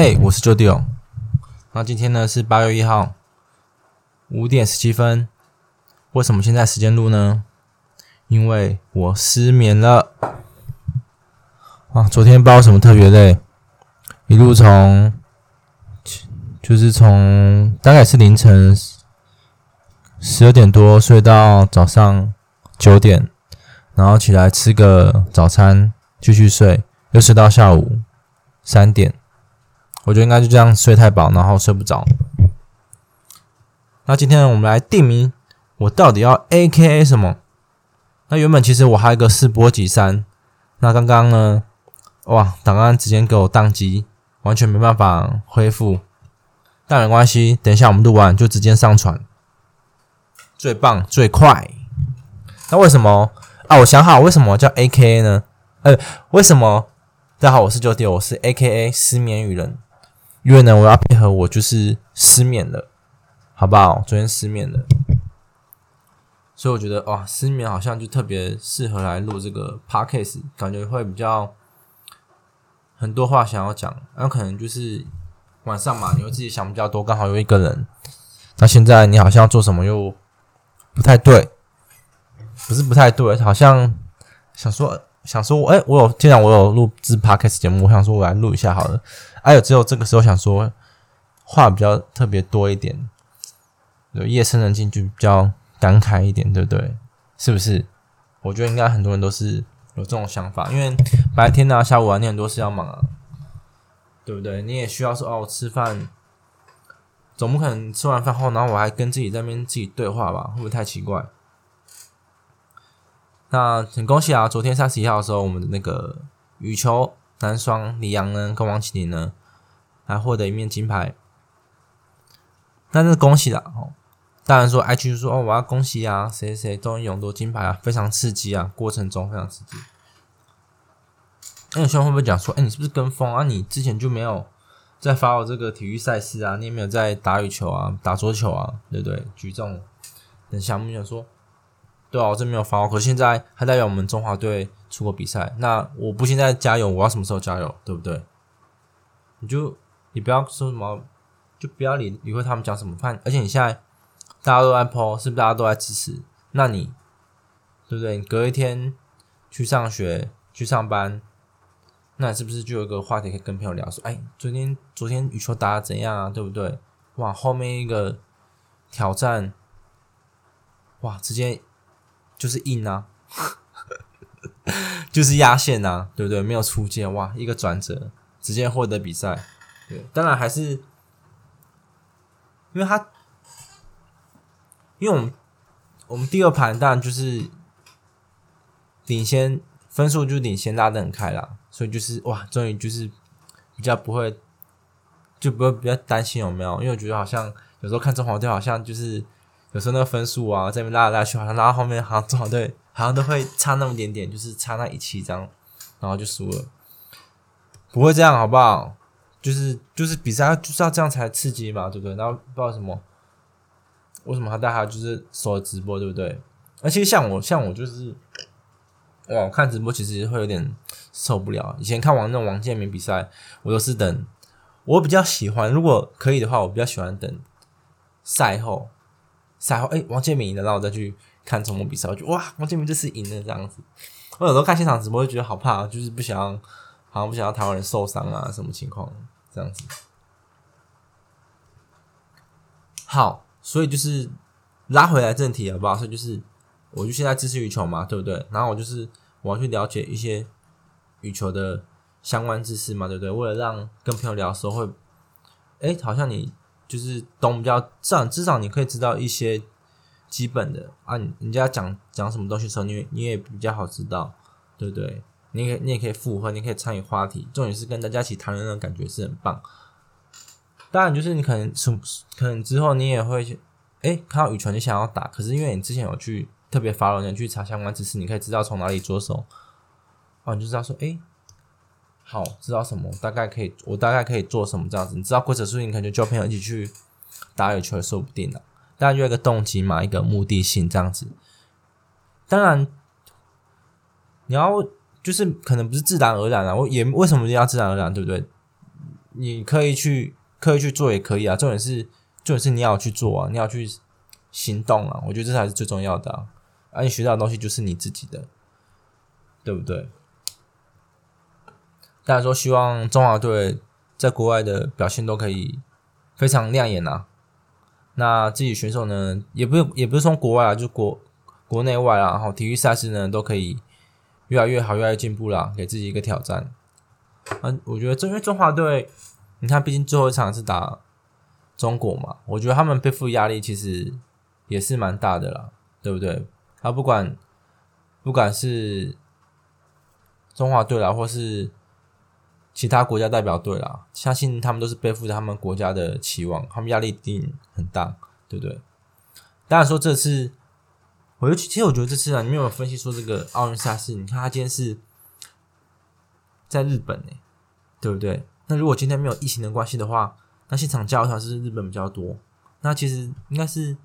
嘿，我是 Jodio。那今天呢是八月一号五点十七分。为什么现在时间录呢？因为我失眠了。啊，昨天不知道什么特别累，一路从就是从大概是凌晨十二点多睡到早上九点，然后起来吃个早餐，继续睡，又睡到下午三点。我觉得应该就这样睡太饱，然后睡不着。那今天我们来定名，我到底要 A K A 什么？那原本其实我还有一个四波级三，那刚刚呢，哇，档案直接给我宕机，完全没办法恢复。但没关系，等一下我们录完就直接上传，最棒最快。那为什么啊？我想好为什么叫 A K A 呢？呃，为什么？大家好，我是九弟，我是 A K A 失眠语人。因为呢，我要配合我就是失眠了，好不好？昨天失眠了，所以我觉得哇，失眠好像就特别适合来录这个 podcast，感觉会比较很多话想要讲。那可能就是晚上嘛，你会自己想比较多，刚好有一个人。那现在你好像做什么又不太对，不是不太对，好像想说想说，哎，我有既然我有录制 podcast 节目，我想说我来录一下好了。还有，只有这个时候想说话比较特别多一点，有夜深人静就比较感慨一点，对不对？是不是？我觉得应该很多人都是有这种想法，因为白天啊、下午啊，你很多事要忙啊，对不对？你也需要说哦，吃饭总不可能吃完饭后，然后我还跟自己在那边自己对话吧？会不会太奇怪？那很恭喜啊！昨天三十一号的时候，我们的那个羽球男双李阳呢，跟王启林呢。还获得一面金牌，那是恭喜啦！哦，当然说，I G 说哦，我要恭喜啊，谁谁终于勇夺金牌啊，非常刺激啊，过程中非常刺激。那有些人会不会讲说，哎，你是不是跟风啊？你之前就没有在发我这个体育赛事啊？你也没有在打羽球啊、打桌球啊，对不对？举重等项目，想说，对啊，我真没有发哦。可现在还代表我们中华队出国比赛，那我不现在加油，我要什么时候加油？对不对？你就。你不要说什么，就不要理理会他们讲什么。反而且你现在大家都在 po，是不是大家都在支持？那你对不对？你隔一天去上学、去上班，那是不是就有一个话题可以跟朋友聊？说，哎，昨天昨天羽球打的怎样啊？对不对？哇，后面一个挑战，哇，直接就是硬啊，就是压线啊，对不对？没有出界，哇，一个转折，直接获得比赛。对，当然还是，因为他，因为我们我们第二盘当然就是领先分数就领先拉得很开了，所以就是哇，终于就是比较不会就不会比较担心有没有？因为我觉得好像有时候看中华队好像就是有时候那个分数啊在那边拉来拉去，好像拉到后面好像中好队好像都会差那么点点，就是差那一七张，然后就输了，不会这样好不好？就是就是比赛就是要这样才刺激嘛，对不对？然后不知道什么，为什么他带他就是手直播，对不对？而且像我像我就是，哇，看直播其实会有点受不了。以前看王那种王建民比赛，我都是等，我比较喜欢，如果可以的话，我比较喜欢等赛后，赛后哎，王建民赢了，然后我再去看中国比赛，我就哇，王建民这次赢了这样子。我有时候看现场直播就觉得好怕，就是不想。好像不想要台湾人受伤啊，什么情况？这样子。好，所以就是拉回来正题好不好？所以就是，我就现在支持羽球嘛，对不对？然后我就是我要去了解一些羽球的相关知识嘛，对不对？为了让跟朋友聊的时候会，哎，好像你就是懂比较，至少至少你可以知道一些基本的啊，人家讲讲什么东西的时候，你你也比较好知道，对不对？你可，你也可以附和，你可以参与话题，重点是跟大家一起谈论那种感觉是很棒。当然，就是你可能什可能之后你也会，哎，看到羽泉你想要打，可是因为你之前有去特别发了，你去查相关知识，你可以知道从哪里着手。哦，你就知道说，哎，好，知道什么，大概可以，我大概可以做什么这样子。你知道规则书，你可能就叫朋友一起去打羽球也说不定的。大家就一个动机嘛，一个目的性这样子。当然，你要。就是可能不是自然而然啊，我也为什么要自然而然，对不对？你刻意去刻意去做也可以啊，重点是重点是你要去做啊，你要去行动啊，我觉得这才是最重要的啊。而你学到的东西就是你自己的，对不对？大家说希望中华队在国外的表现都可以非常亮眼啊。那自己选手呢，也不也不是从国外啊，就国国内外啊，然后体育赛事呢都可以越来越好，越来越进步啦，给自己一个挑战。嗯，我觉得这因为中华队，你看，毕竟最后一场是打中国嘛，我觉得他们背负压力其实也是蛮大的啦，对不对？他不管不管是中华队啦，或是其他国家代表队啦，相信他们都是背负着他们国家的期望，他们压力一定很大，对不对？当然说这次，我就其实我觉得这次啊，你没有分析说这个奥运赛事，你看他今天是在日本呢，对不对？那如果今天没有疫情的关系的话，那现场加油团是日本比较多，那其实应该是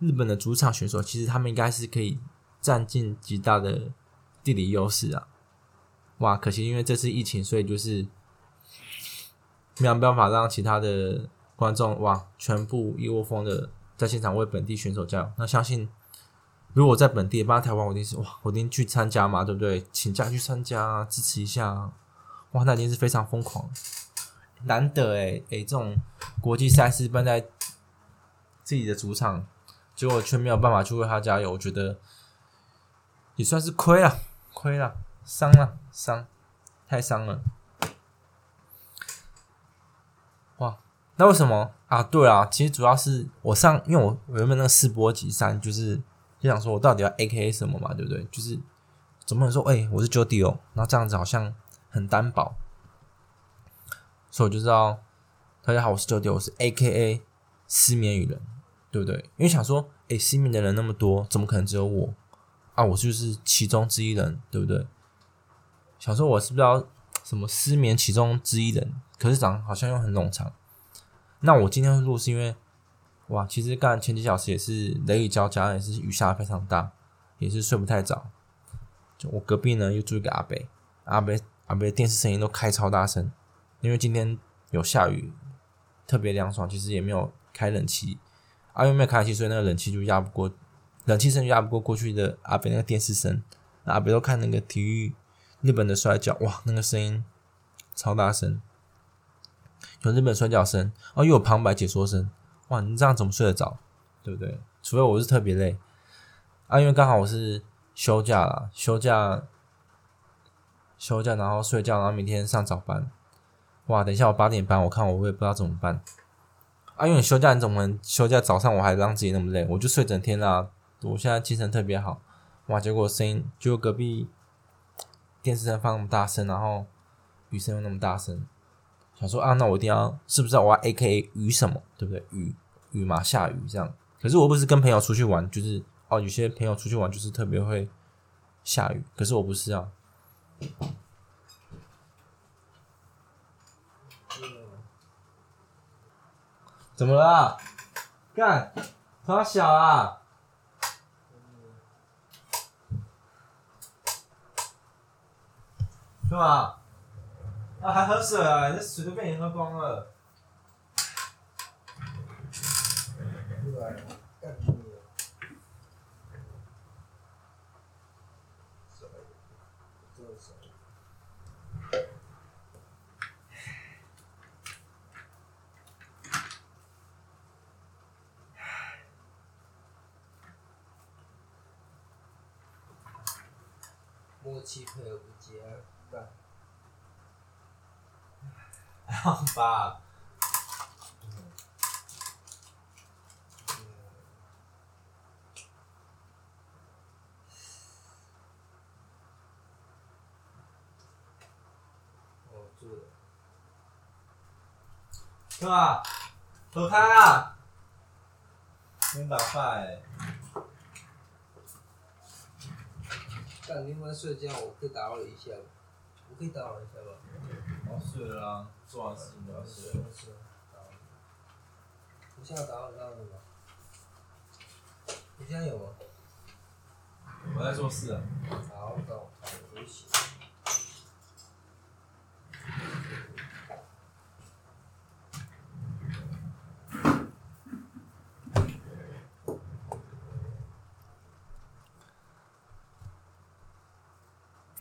日本的主场选手，其实他们应该是可以占尽极大的地理优势啊。哇，可惜因为这次疫情，所以就是没有办法让其他的观众哇全部一窝蜂的在现场为本地选手加油。那相信如果在本地，帮台湾，我一定是哇，我一定去参加嘛，对不对？请假去参加，支持一下。哇，那已经是非常疯狂，难得诶诶，这种国际赛事办在自己的主场，结果却没有办法去为他加油，我觉得也算是亏了，亏了。伤了，伤，太伤了。哇，那为什么啊？对啊，其实主要是我上，因为我原本那个试播集三，就是就想说我到底要 A K A 什么嘛，对不对？就是总不能说，哎，我是 Jody 哦，那这样子好像很单薄，所以我就知道，大家好，我是 Jody，我是 A K A 失眠语人，对不对？因为想说，哎，失眠的人那么多，怎么可能只有我啊？我就是其中之一人，对不对？想说我是不是要什么失眠其中之一人？可是讲好像又很冗长。那我今天录是因为，哇，其实刚前几小时也是雷雨交加，也是雨下非常大，也是睡不太早。就我隔壁呢又住一个阿伯，阿伯阿伯电视声音都开超大声，因为今天有下雨，特别凉爽，其实也没有开冷气，啊，又没有开冷气，所以那个冷气就压不过，冷气声压不过过去的阿伯那个电视声。阿伯都看那个体育。日本的摔跤，哇，那个声音超大声，有日本摔跤声，哦，又有旁白解说声，哇，你这样怎么睡得着？对不对？除非我是特别累啊，因为刚好我是休假了，休假，休假，然后睡觉，然后明天上早班，哇，等一下我八点半，我看我也不知道怎么办啊，因为你休假，你怎么能休假早上我还让自己那么累？我就睡整天啦，我现在精神特别好，哇，结果声音就隔壁。电视声放那么大声，然后雨声又那么大声，想说啊，那我一定要是不是我要 A K A 雨什么，对不对？雨雨嘛，下雨这样。可是我不是跟朋友出去玩，就是哦，有些朋友出去玩就是特别会下雨，可是我不是啊。怎么了？干，他小啊？是吧？啊，还喝水啊？这水都被你喝光了。默契配合不好吧。哦，住了。是吧？走开啊！没打坏。干，你们睡觉，我可以打扰一下我可以打扰一下吧。我睡了，做完事了。我睡了。我打扰了吗？你有吗？我在做事。好，休息。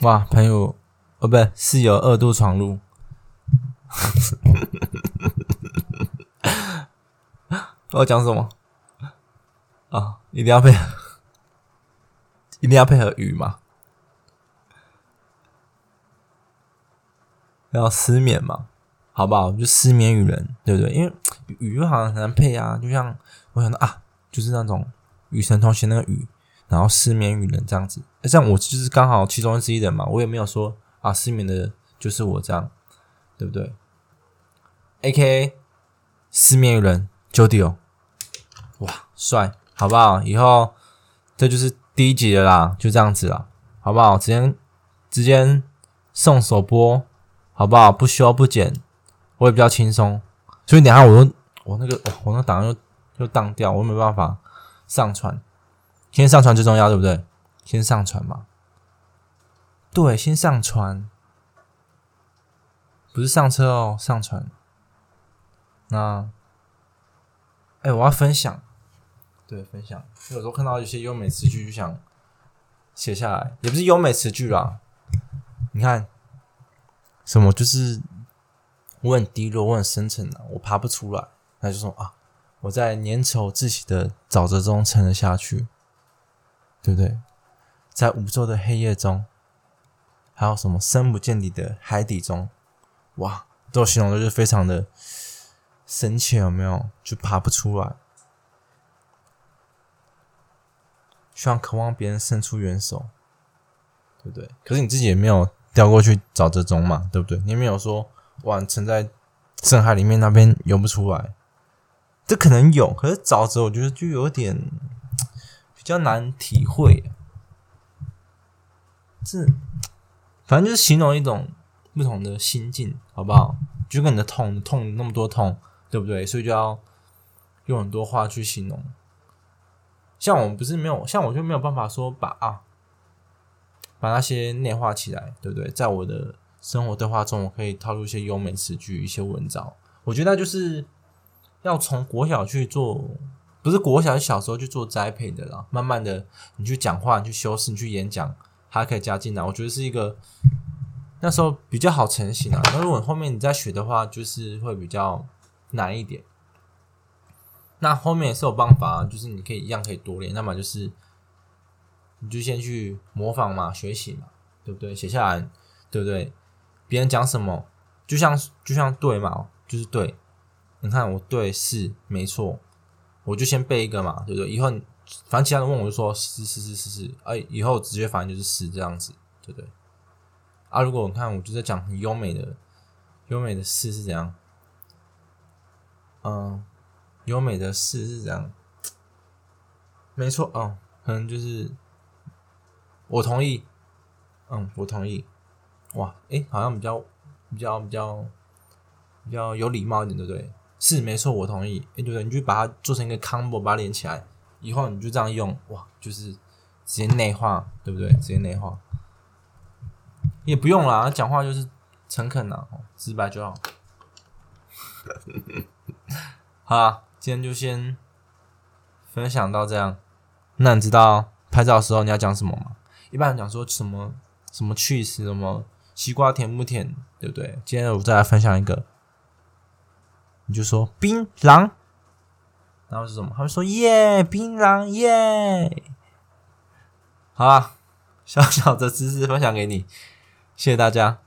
哇，朋友哦，不是室友二度闯入。我要讲什么？啊，一定要配合，一定要配合雨嘛，要失眠嘛，好不好？就失眠雨人，对不对？因为雨又好像很难配啊，就像我想到啊，就是那种雨神同学那个雨，然后失眠雨人这样子。这样我就是刚好其中之一人嘛，我也没有说啊，失眠的就是我这样，对不对？A K A 失眠人 Jodio，哇，帅！好不好？以后这就是第一集了啦，就这样子了，好不好？直接直接送首播，好不好？不修不剪，我也比较轻松。所以等下我我那个我那档又又当掉，我没办法上传。先上传最重要，对不对？先上传嘛。对，先上传，不是上车哦，上传。那，哎，我要分享。对，分享。有时候看到一些优美词句，就想写下来，也不是优美词句啦。你看，什么就是我很低落，我很深沉的，我爬不出来。他就说啊，我在粘稠窒息的沼泽中沉了下去，对不对？在无昼的黑夜中，还有什么深不见底的海底中，哇，都形容的就是非常的深切，有没有？就爬不出来。希望渴望别人伸出援手，对不对？可是你自己也没有掉过去找这种嘛，对不对？你也没有说哇，沉在深海里面那边游不出来，这可能有，可是沼泽我觉得就有点比较难体会。这反正就是形容一种不同的心境，好不好？就跟你的痛痛那么多痛，对不对？所以就要用很多话去形容。像我们不是没有，像我就没有办法说把啊，把那些内化起来，对不对？在我的生活对话中，我可以套入一些优美词句、一些文章。我觉得就是要从国小去做，不是国小，是小时候去做栽培的啦。慢慢的，你去讲话，你去修饰，你去演讲，还可以加进来。我觉得是一个那时候比较好成型啊。那如果后面你再学的话，就是会比较难一点。那后面也是有办法，就是你可以一样可以多练。那么就是，你就先去模仿嘛，学习嘛，对不对？写下来，对不对？别人讲什么，就像就像对嘛，就是对。你看我对是没错，我就先背一个嘛，对不对？以后反正其他人问我就说是是是是是，哎，以后直接反正就是是这样子，对不对？啊，如果你看我就在讲很优美的优美的事是怎样，嗯。优美的事是怎样，没错哦，可能就是我同意，嗯，我同意，哇，诶，好像比较比较比较比较有礼貌一点，对不对？是没错，我同意，诶，对不对？你就把它做成一个 combo，把它连起来，以后你就这样用，哇，就是直接内化，对不对？直接内化，也不用啦，讲话就是诚恳呐，直白就好，好啊。今天就先分享到这样。那你知道拍照的时候你要讲什么吗？一般人讲说什么什么趣事，什么西瓜甜不甜，对不对？今天我再来分享一个，你就说槟榔，然后是什么？他会说耶，槟榔耶。好啊，小小的知识分享给你，谢谢大家。